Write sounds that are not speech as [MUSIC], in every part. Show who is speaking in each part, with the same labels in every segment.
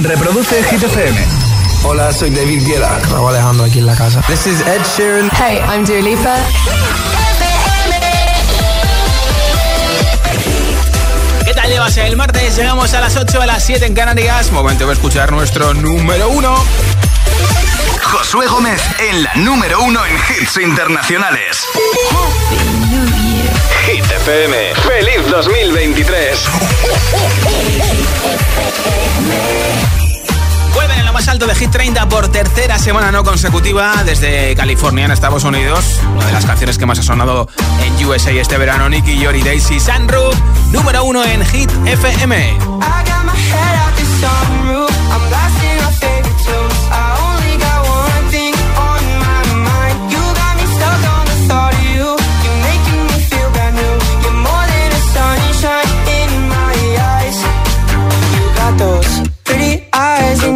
Speaker 1: Reproduce Hit FM.
Speaker 2: Hola, soy David Guetta.
Speaker 3: Raúl Alejandro aquí en la casa.
Speaker 2: This is Ed Sheeran.
Speaker 4: Hey, I'm Dua Lipa.
Speaker 5: ¿Qué tal llevas el martes? Llegamos a las 8 a las 7 en Canarias. Momento de escuchar nuestro número uno.
Speaker 1: Josué Gómez en la número uno en hits internacionales. Hit FM. ¡Feliz 2023!
Speaker 5: Vuelven en lo más alto de Hit 30 por tercera semana no consecutiva desde California en Estados Unidos. Una de las canciones que más ha sonado en USA este verano, Nicky, Yori, Daisy, Sunroof. Número uno en Hit FM.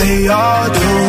Speaker 6: they all
Speaker 1: do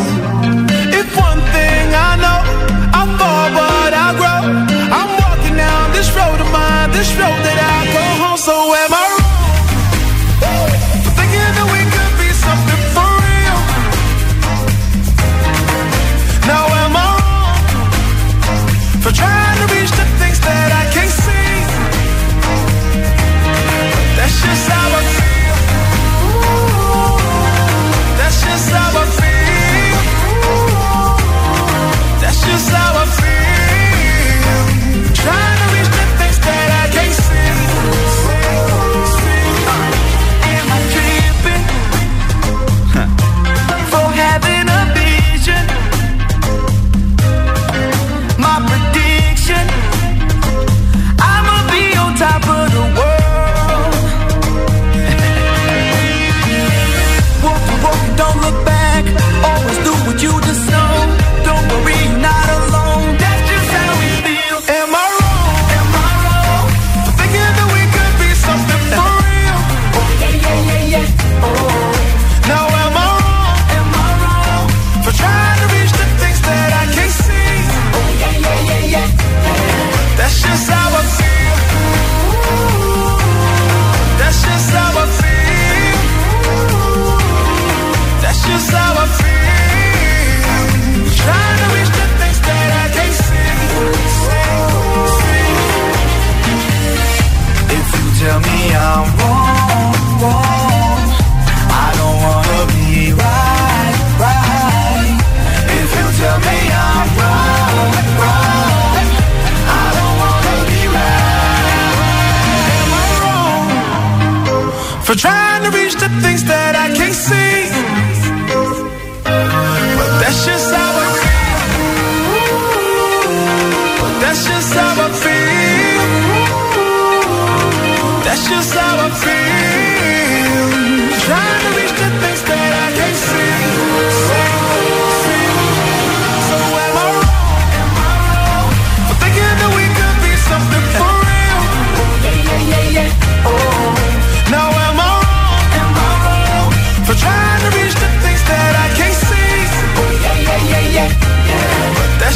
Speaker 1: to the things that I can't see. But that's just how I feel. But that's just how I feel. That's just how I feel. Trying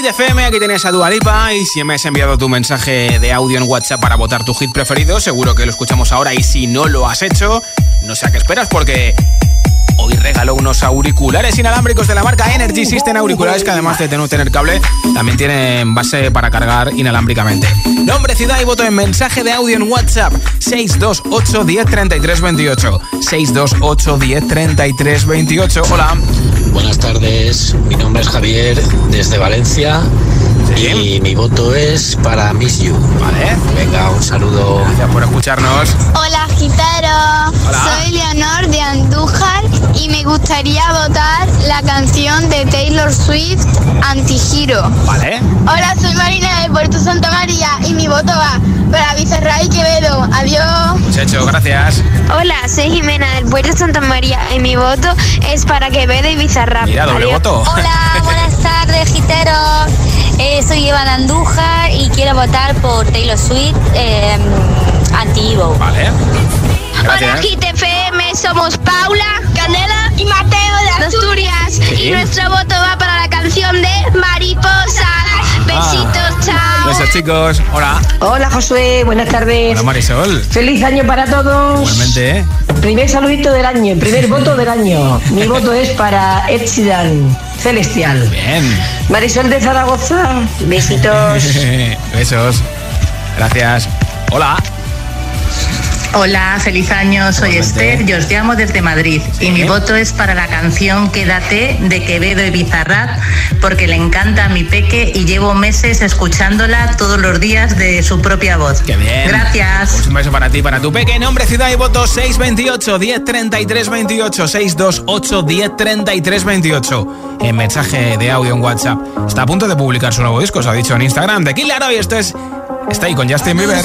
Speaker 7: Hit
Speaker 5: FM, aquí tienes a Dualipa y si me has enviado tu mensaje de audio en WhatsApp para votar tu hit preferido, seguro que lo escuchamos ahora y si no lo has hecho, no sé a qué esperas porque hoy regalo unos auriculares inalámbricos de la marca Energy System Auriculares que además de no tener cable, también tienen base para cargar inalámbricamente. Nombre, ciudad y voto en mensaje de audio en WhatsApp 628 10 33 28 628 10 33 28. Hola.
Speaker 4: Buenas tardes, mi nombre es Javier desde Valencia y mi voto es para Miss You.
Speaker 5: Vale.
Speaker 4: Venga, un saludo.
Speaker 5: Gracias por escucharnos.
Speaker 8: Hola, Gitaro.
Speaker 5: Hola.
Speaker 8: Soy Leonor de Andújar y me gustaría votar la canción de Taylor Swift, Antigiro.
Speaker 5: Vale.
Speaker 8: Hola, soy Marina de Puerto Santa María y mi voto va para Bizarra y Quevedo. Adiós.
Speaker 5: Muchacho, gracias.
Speaker 8: Hola, soy Jimena del Puerto Santa María y mi voto es para Quevedo y Bizarrap.
Speaker 5: Mira, doble
Speaker 8: Adiós.
Speaker 5: voto.
Speaker 8: Hola, [LAUGHS] buenas tardes, Giteros.
Speaker 9: Eh, soy Eva de Andújar y quiero votar por Taylor Swift eh, Anti-Evo.
Speaker 5: Vale.
Speaker 8: Hola, GTFM, somos Paula, Canela y Mateo de Asturias. Y nuestro voto va para la canción de Mariposa. Besitos, chao.
Speaker 5: Besos, chicos. Hola.
Speaker 10: Hola, Josué. Buenas tardes.
Speaker 5: Hola, Marisol.
Speaker 10: Feliz año para todos.
Speaker 5: Igualmente, ¿eh?
Speaker 10: Primer saludito del año, primer voto del año. Mi [LAUGHS] voto es para Ed Sheeran, Celestial.
Speaker 5: Bien.
Speaker 10: Marisol de Zaragoza. Besitos. [LAUGHS]
Speaker 5: Besos. Gracias. Hola.
Speaker 11: Hola, feliz año, soy
Speaker 5: Igualmente.
Speaker 11: Esther y os llamo desde Madrid. Y mi voto es para la canción Quédate de Quevedo y Bizarrat, porque le encanta a mi peque y llevo meses escuchándola todos los días de su propia voz.
Speaker 5: Qué bien.
Speaker 11: Gracias.
Speaker 5: Pues un beso para ti, para tu peque. Nombre, ciudad y voto 628 1033 28 628 1033 28. En mensaje de audio en WhatsApp. Está a punto de publicar su nuevo disco, se ha dicho en Instagram. De Killer y esto es. Está ahí con Justin Bieber.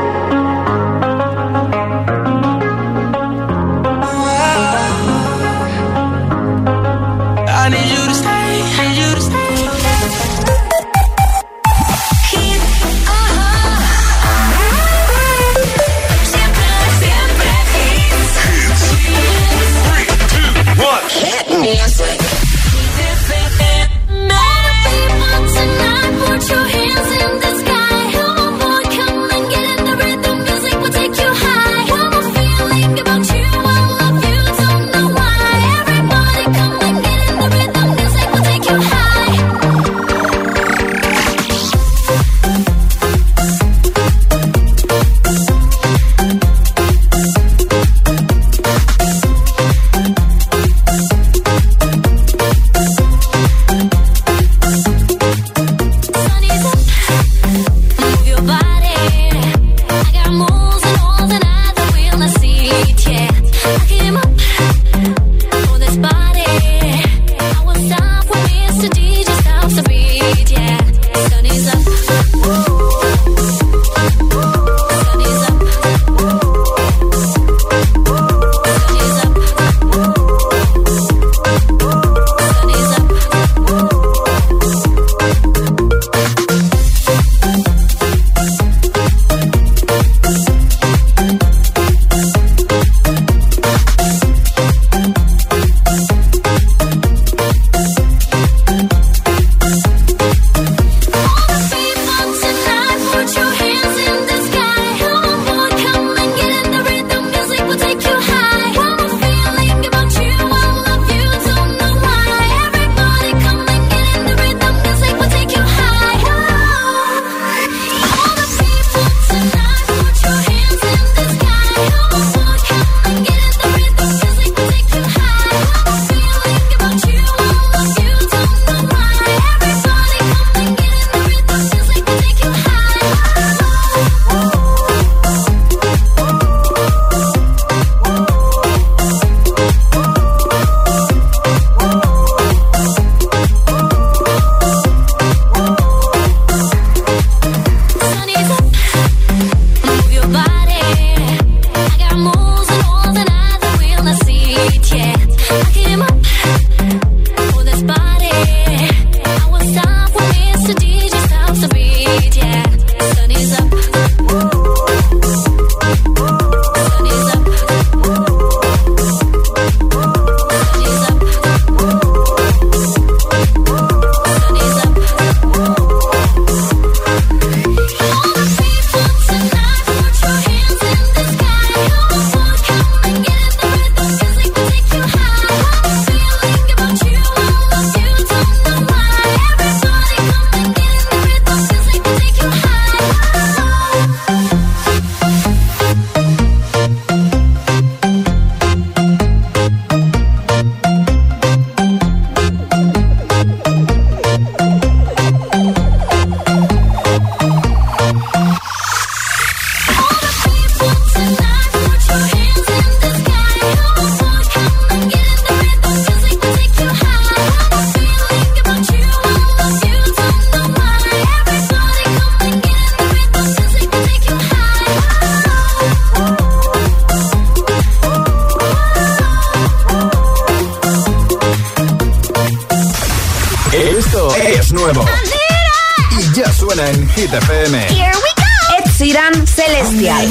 Speaker 1: Hit FM.
Speaker 12: Here we go. Ed Sheeran Celestial.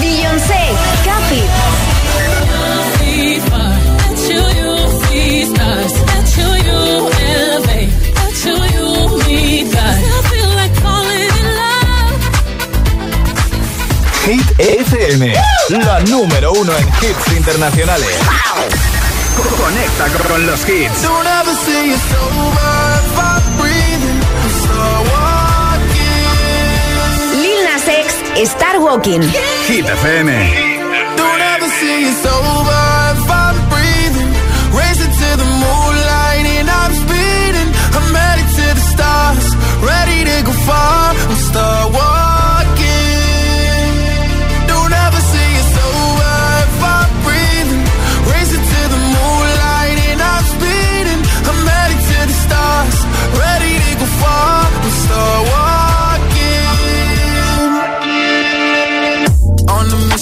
Speaker 12: Beyoncé, Kathy.
Speaker 1: Hit FM, la número uno en hits internacionales. Conecta con los hits.
Speaker 6: Don't ever say it's over if I'm breathing. Walking.
Speaker 12: Lil Nas X, Star Walking.
Speaker 1: Hit FM.
Speaker 6: Don't ever say it's over if I'm breathing. Racing to the moonlight and I'm speeding. I'm headed to the stars, ready to go far. I'm start walking.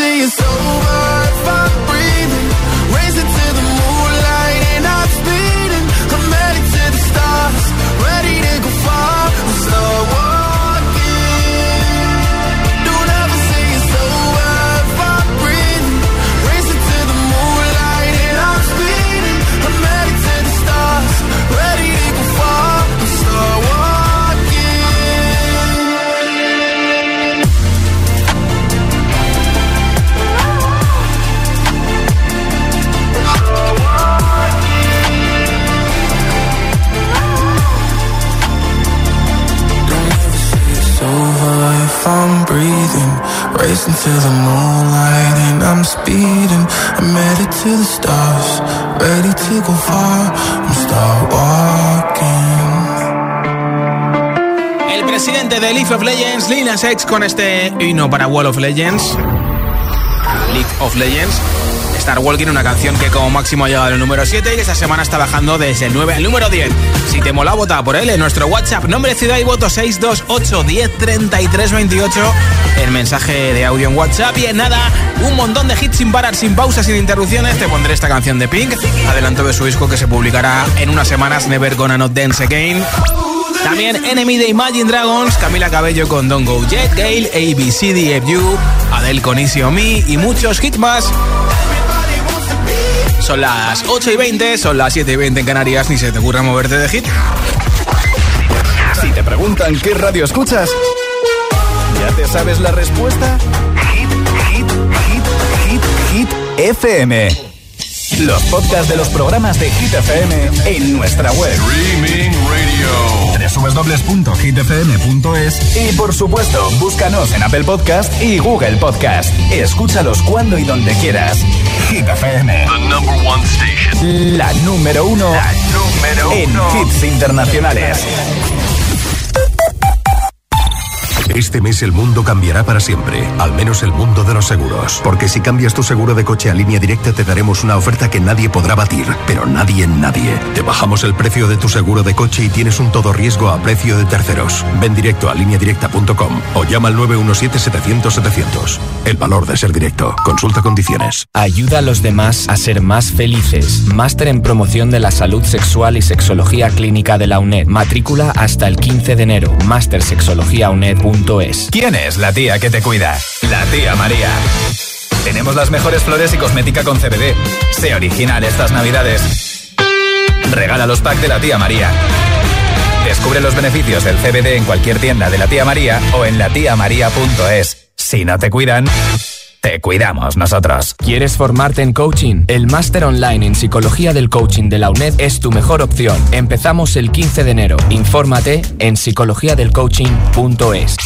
Speaker 6: say it's over
Speaker 5: League of Legends, Lil Nas X, con este himno para Wall of Legends. League of Legends. Star Walking, una canción que como máximo ha llegado al número 7 y que esta semana está bajando desde el 9 al número 10. Si te mola, vota por él en nuestro WhatsApp. Nombre, ciudad y voto 628 10 33 28. El mensaje de audio en WhatsApp. Y en nada, un montón de hits sin parar, sin pausas, sin interrupciones. Te pondré esta canción de Pink. Adelanto de su disco que se publicará en unas semanas. Never Gonna Not Dance Again. También Enemy de Imagine Dragons, Camila Cabello con Don't Go Jet, Gale, ABCDFU, Adele con Easy On Me y muchos hits más. Son las 8 y 20, son las 7 y 20 en Canarias, ni se te ocurra moverte de hit.
Speaker 1: Si te preguntan qué radio escuchas, ¿ya te sabes la respuesta? Hit, hit, hit, hit, hit, FM. Los podcasts de los programas de Hit FM en nuestra web.
Speaker 2: Streaming Radio.
Speaker 1: www.hitfm.es y por supuesto, búscanos en Apple Podcast y Google Podcast. Escúchalos cuando y donde quieras. Hit FM.
Speaker 2: The number one station.
Speaker 1: La número uno,
Speaker 2: La número
Speaker 1: en
Speaker 2: uno.
Speaker 1: hits internacionales.
Speaker 13: Este mes el mundo cambiará para siempre, al menos el mundo de los seguros. Porque si cambias tu seguro de coche a línea directa te daremos una oferta que nadie podrá batir, pero nadie en nadie. Te bajamos el precio de tu seguro de coche y tienes un todo riesgo a precio de terceros. Ven directo a lineadirecta.com o llama al 917-700-700. El valor de ser directo. Consulta condiciones.
Speaker 14: Ayuda a los demás a ser más felices. Máster en promoción de la salud sexual y sexología clínica de la UNED. Matrícula hasta el 15 de enero.
Speaker 15: ¿Quién es la tía que te cuida? La tía María. Tenemos las mejores flores y cosmética con CBD. Sé original estas navidades. Regala los packs de la tía María. Descubre los beneficios del CBD en cualquier tienda de la tía María o en latiamaría.es. Si no te cuidan, te cuidamos nosotros.
Speaker 14: ¿Quieres formarte en coaching? El máster online en psicología del coaching de la UNED es tu mejor opción. Empezamos el 15 de enero. Infórmate en psicologiadelcoaching.es.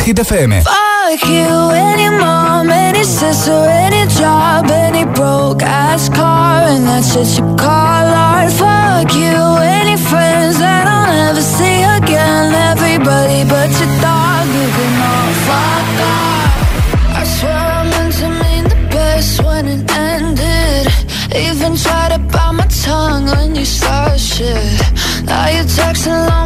Speaker 15: Hit FM.
Speaker 1: Fuck you, any mom, any sister, any job, any broke ass car, and that's just you call art. Fuck you, any friends that I'll never see again. Everybody but your dog, you can all fuck off. I swear I meant to mean the best when it ended. Even tried to bite my tongue when you started shit. Now you're texting asking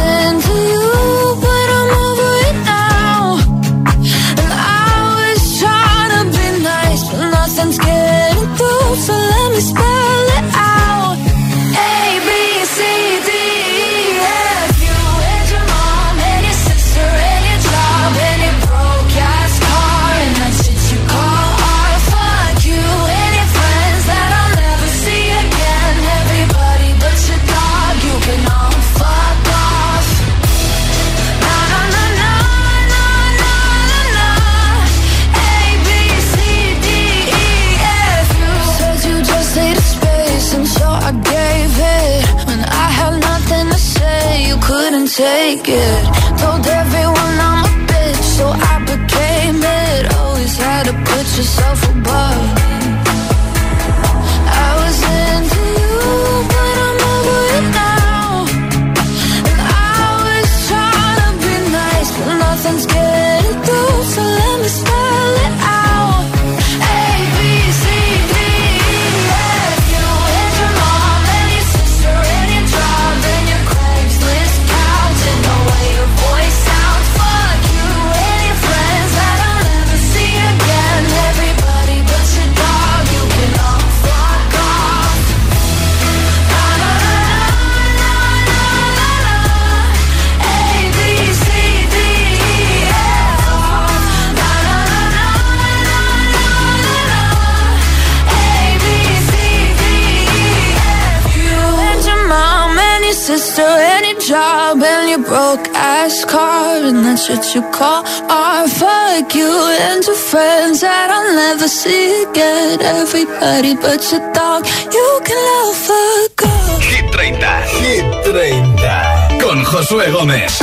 Speaker 16: and your sister job and your broke ass car and that's what you call art. Fuck you and your friends that I'll never see again. Everybody but your dog, you can love fuck off.
Speaker 15: Hit 30. Hit 30. Con Josué Gómez.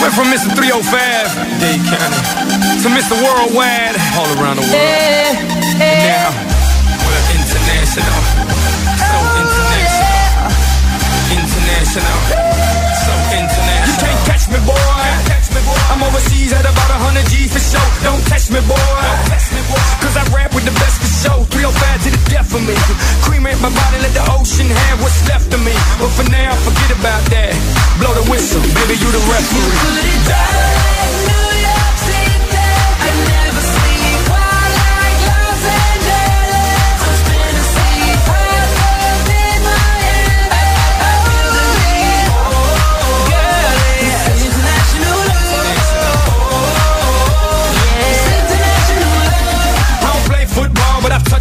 Speaker 17: Went from Mr. 305, Dade County, to Mr. Worldwide, all around the world. Eh, eh. And now, International. So international. You can't catch me, boy. I'm overseas at about 100 G for show. Don't catch me, boy. Catch me, boy. Cause I rap with the best for show. 305 to the death of me. Cremate my body, let the ocean have what's left of me. But for now, forget about that. Blow the whistle, baby, you the referee. I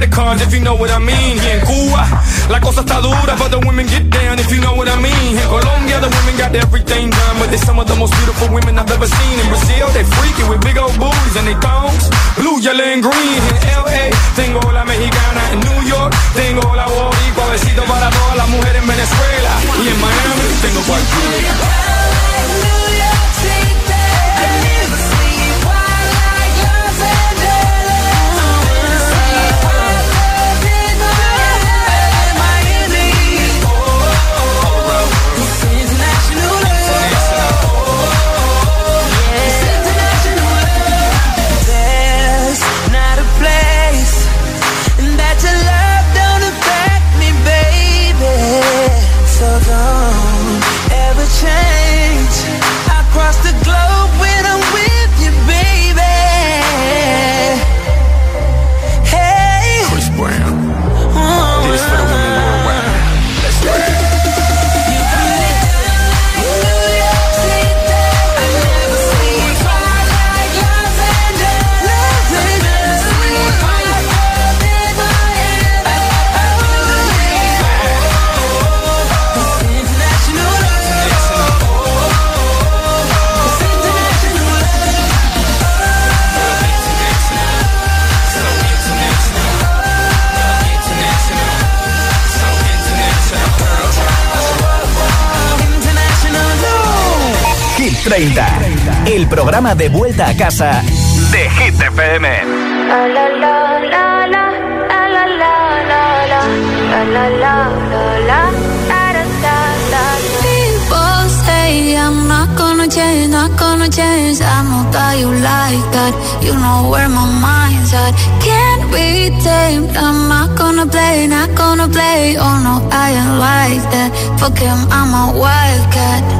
Speaker 17: credit cards if you know what I mean. Cuba, la cosa está dura, but the women get down if you know what I mean. In Colombia, the women got everything done, but they're some of the most beautiful women I've ever seen. In Brazil, they freaky with big old booties and they thongs, blue, yellow, and green. In LA, tengo la mexicana. In New York, tengo la boricua. Besito para todas las mujeres en Venezuela. Y en Miami, tengo cualquiera.
Speaker 1: Change.
Speaker 15: 30. El programa de vuelta a casa de Hit FM.
Speaker 16: People say I'm not gonna change, not gonna change. I know that you like that. You know where my mind's at. Can't be tamed. I'm not gonna play, not gonna play. Oh no, I ain't like that. Fuck him, I'm a wildcat.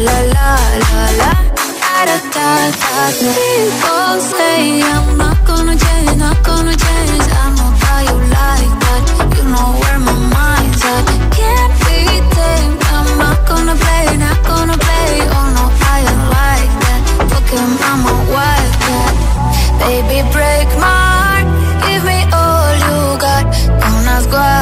Speaker 16: la la la la da da da da People say I'm not gonna change, not gonna change. I know how you like that. You know where my mind's at. Can't be tamed. I'm not gonna play, not gonna play. Oh no, I ain't like that. Fuck him, I'm a wildcat. Baby, break my heart. Give me all you got. Don't ask why.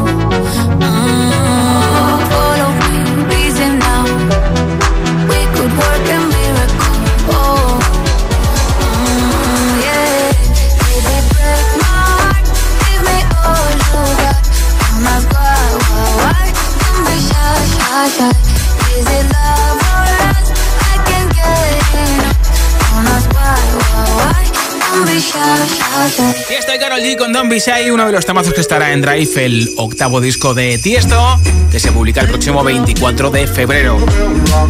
Speaker 5: G con Don Bishai, uno de los temazos que estará en Drive, el octavo disco de Tiesto, que se publica el próximo 24 de febrero.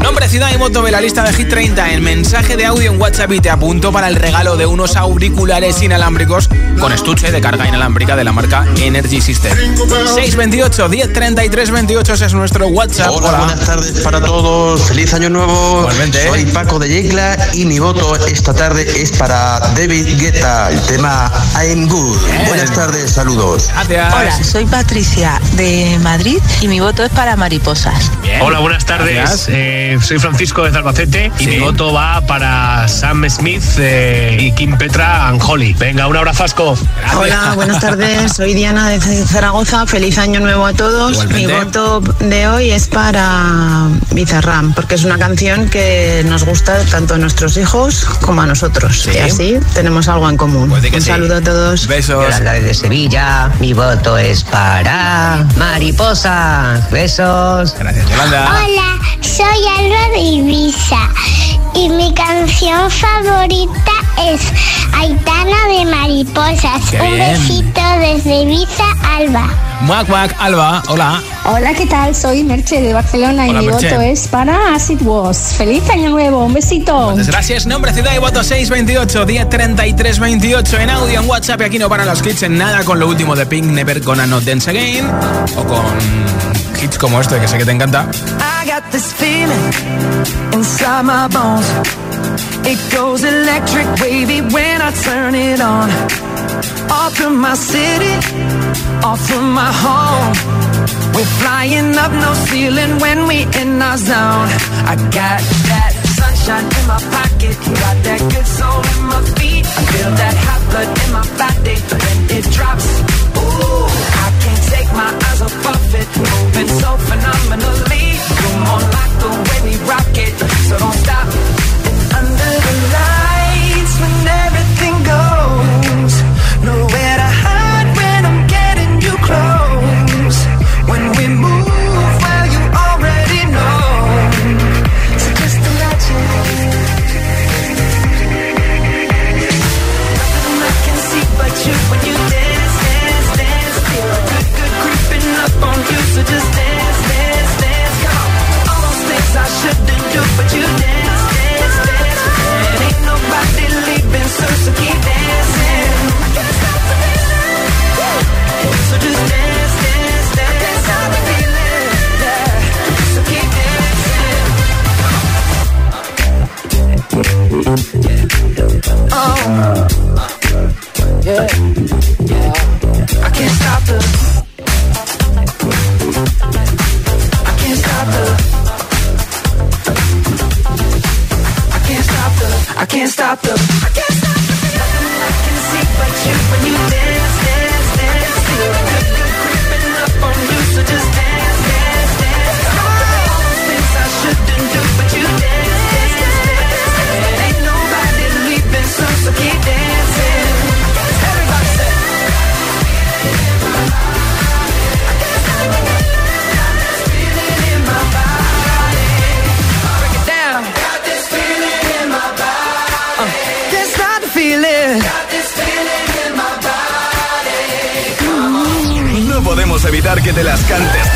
Speaker 5: Nombre, ciudad y voto de la lista de Hit 30 en mensaje de audio en WhatsApp y te apunto para el regalo de unos auriculares inalámbricos con estuche de carga inalámbrica de la marca Energy System. 628 10 33 28 ese es nuestro WhatsApp.
Speaker 18: Hola, buenas tardes para todos. Feliz año nuevo.
Speaker 5: Igualmente.
Speaker 18: Soy Paco de Yecla y mi voto esta tarde es para David Guetta, el tema I'm Good. Buenas tardes, saludos.
Speaker 5: Gracias.
Speaker 19: Hola, soy Patricia de Madrid y mi voto es para Mariposas.
Speaker 20: Hola, buenas tardes. Eh, soy Francisco de Zalbacete y mi voto va para Sam Smith eh, y Kim Petra and Holly. Venga, un
Speaker 21: Hola, buenas tardes. [LAUGHS] Soy Diana de Zaragoza. Feliz año nuevo a todos.
Speaker 20: Igualmente.
Speaker 21: Mi voto de hoy es para Bizarram, porque es una canción que nos gusta tanto a nuestros hijos como a nosotros. Y así tenemos algo en común.
Speaker 5: Pues
Speaker 21: Un
Speaker 5: sí.
Speaker 21: saludo a todos.
Speaker 5: Besos.
Speaker 22: Yolanda desde Sevilla, mi voto es para Mariposa. Besos.
Speaker 5: Gracias, Yolanda.
Speaker 23: Hola, soy Alba de Ibiza y mi canción favorita es Aitana de
Speaker 5: Qué
Speaker 23: Un
Speaker 5: bien.
Speaker 23: besito desde Ibiza, Alba.
Speaker 5: Muac, muac, Alba, hola.
Speaker 24: Hola, ¿qué tal? Soy Merche de Barcelona
Speaker 5: Hola,
Speaker 24: y mi
Speaker 5: Merche.
Speaker 24: voto es para As It Was. ¡Feliz año nuevo! ¡Un besito!
Speaker 5: Gracias, nombre, ciudad y voto 628 10 33 28 en audio en WhatsApp y aquí no paran los hits en nada con lo último de Pink, Never Gonna Not Dance Again o con hits como este que sé que te encanta.
Speaker 1: I got this feeling inside my bones. It goes electric wavy when I turn it on. Off from my city, off from my home. We're flying up no ceiling when we in our zone. I got that sunshine in my pocket, got that good soul in my feet. I feel that hot blood in my body when it drops. Ooh, I can't take my eyes off of it, moving so phenomenally. You're more like the way we rock it, so don't stop. can't stop the I can't stop the feeling I can see but you when you las cantes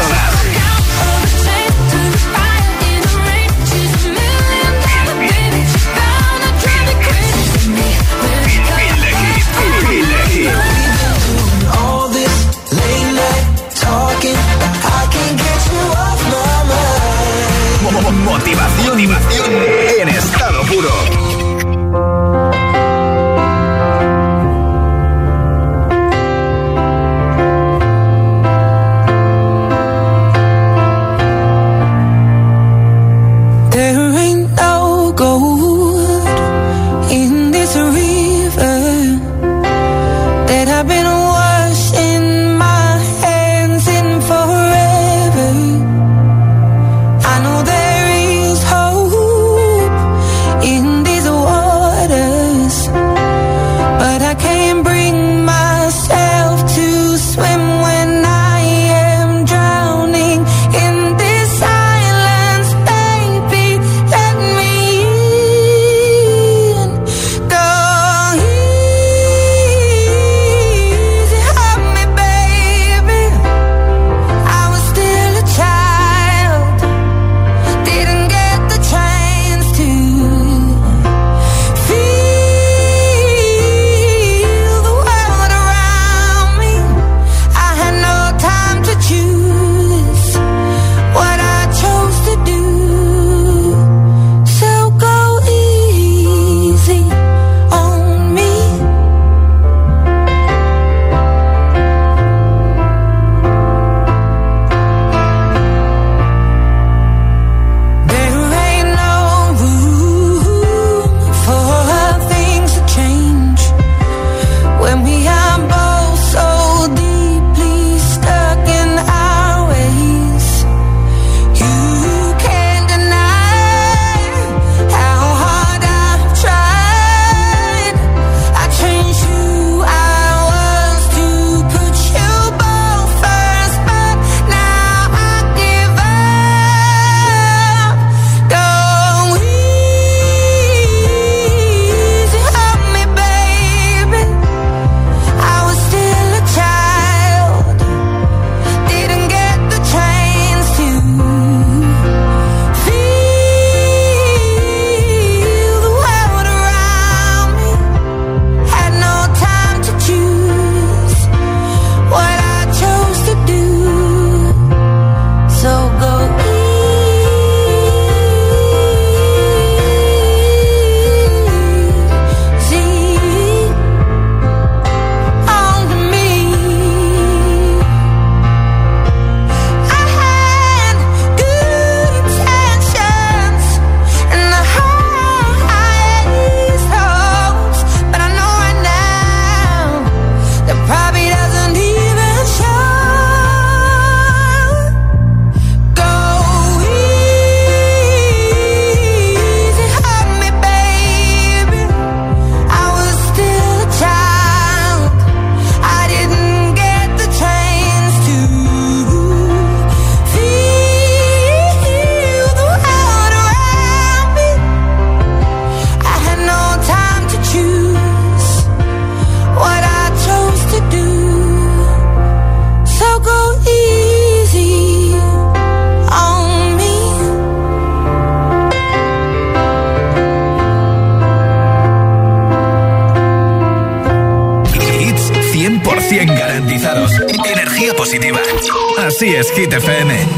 Speaker 1: es, Hit FM.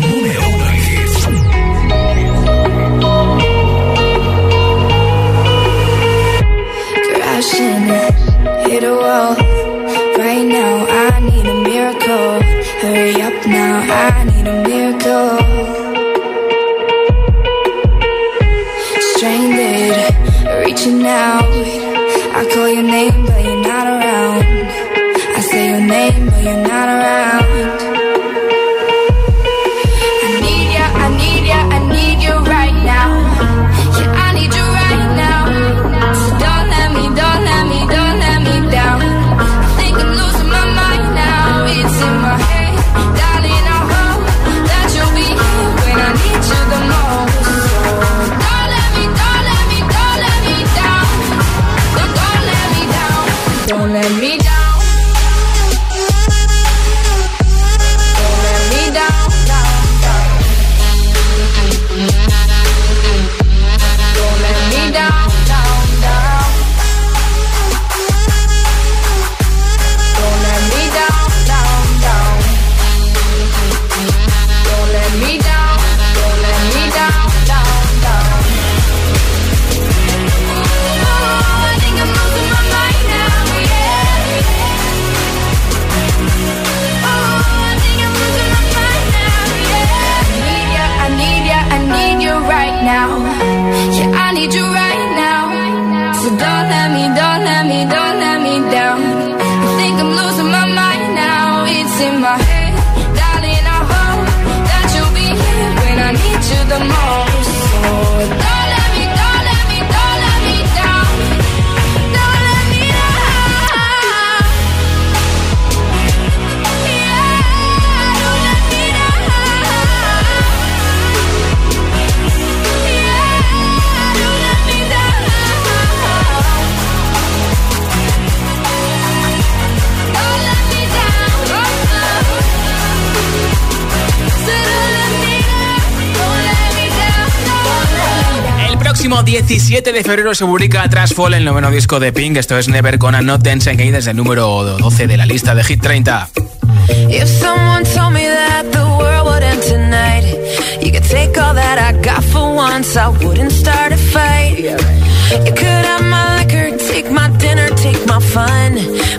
Speaker 5: 17 de febrero se publica Fall, el noveno disco de Pink. Esto es Never Gonna Not Dance Again desde el número 12 de la lista de Hit 30.
Speaker 1: If someone told me that the world would end tonight, you could take all that I got for once, I wouldn't start a fight. You could have my liquor, take my dinner, take my fun,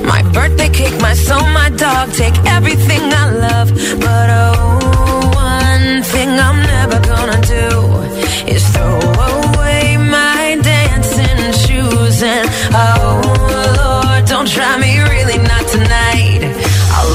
Speaker 1: my birthday cake, my soul, my dog, take everything I love. But oh, one thing I'm never gonna do is throw and oh Lord, don't try me really not tonight. I'll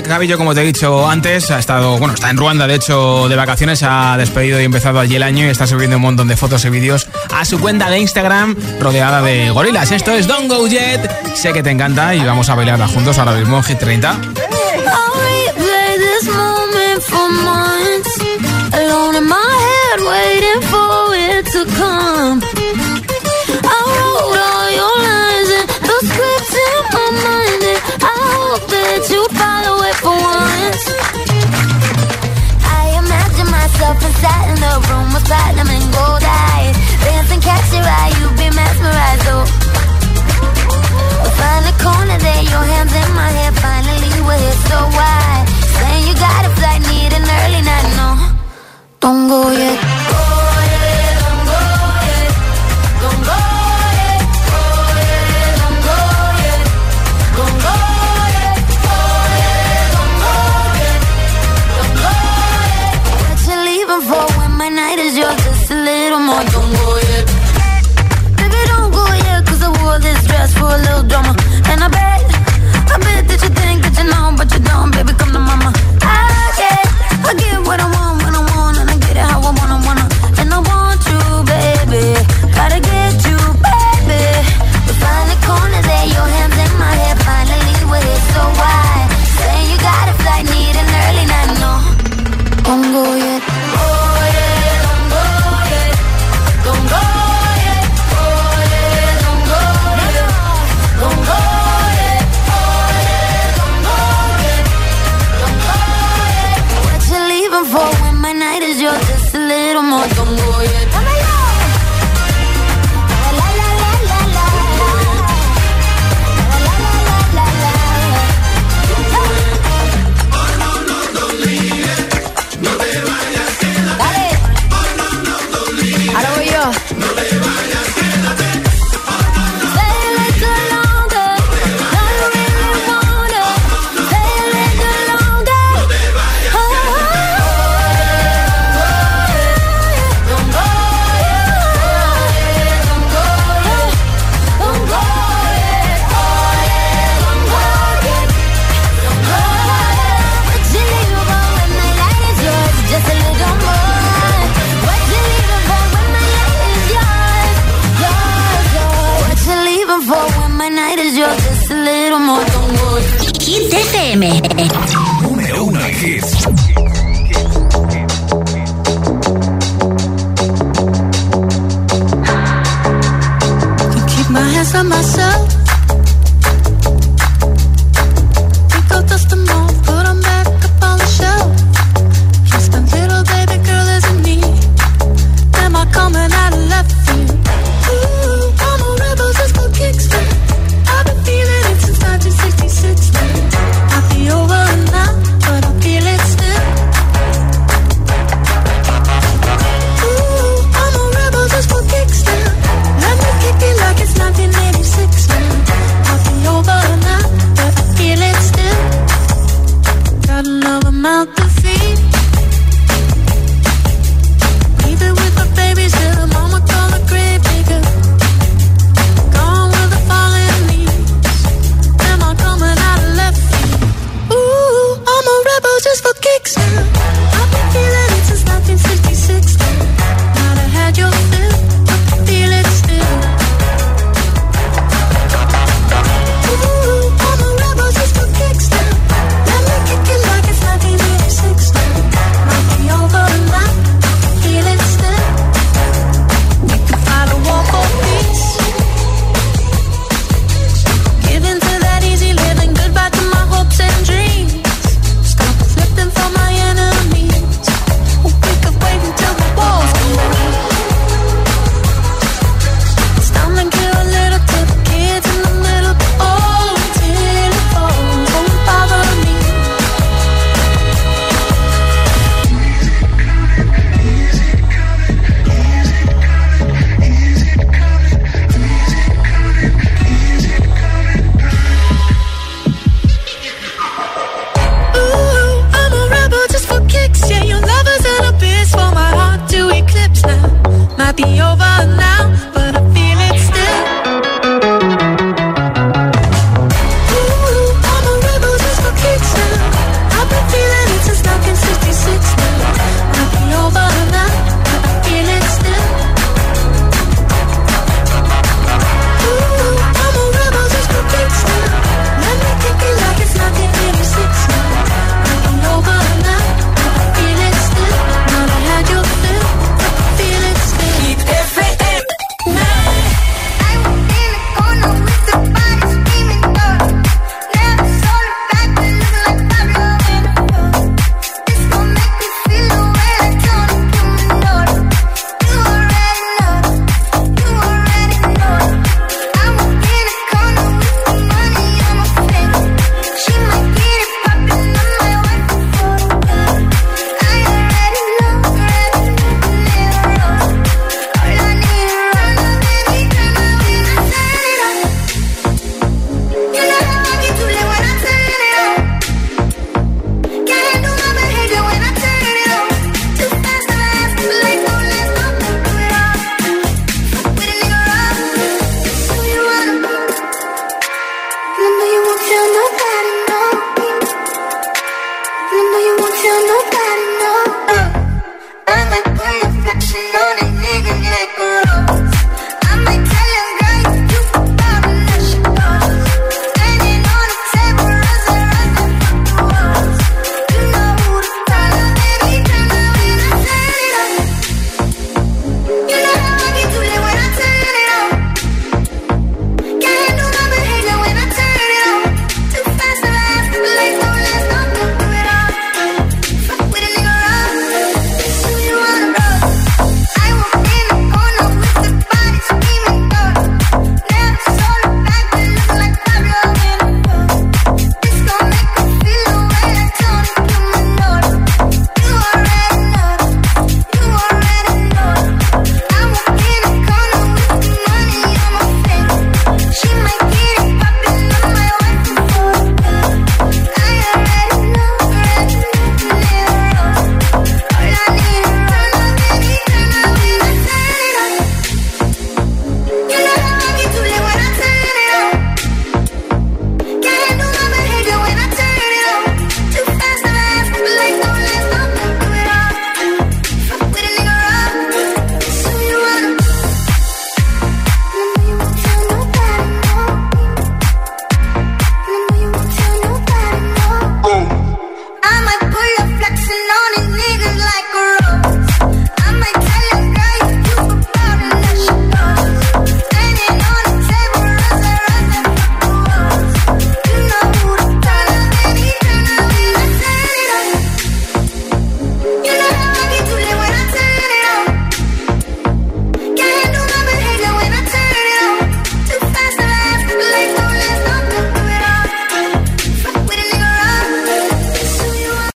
Speaker 5: Cabello, como te he dicho antes, ha estado, bueno, está en Ruanda, de hecho, de vacaciones, ha despedido y empezado allí el año y está subiendo un montón de fotos y vídeos a su cuenta de Instagram rodeada de gorilas. Esto es Don't Go Jet. Sé que te encanta y vamos a bailarla juntos ahora mismo en Hit 30.
Speaker 16: Sat in the room with platinum and gold eyes. Dance and catch your eye, you be mesmerized. Oh, find the corner there, your hands FM. Número uno en
Speaker 15: hits.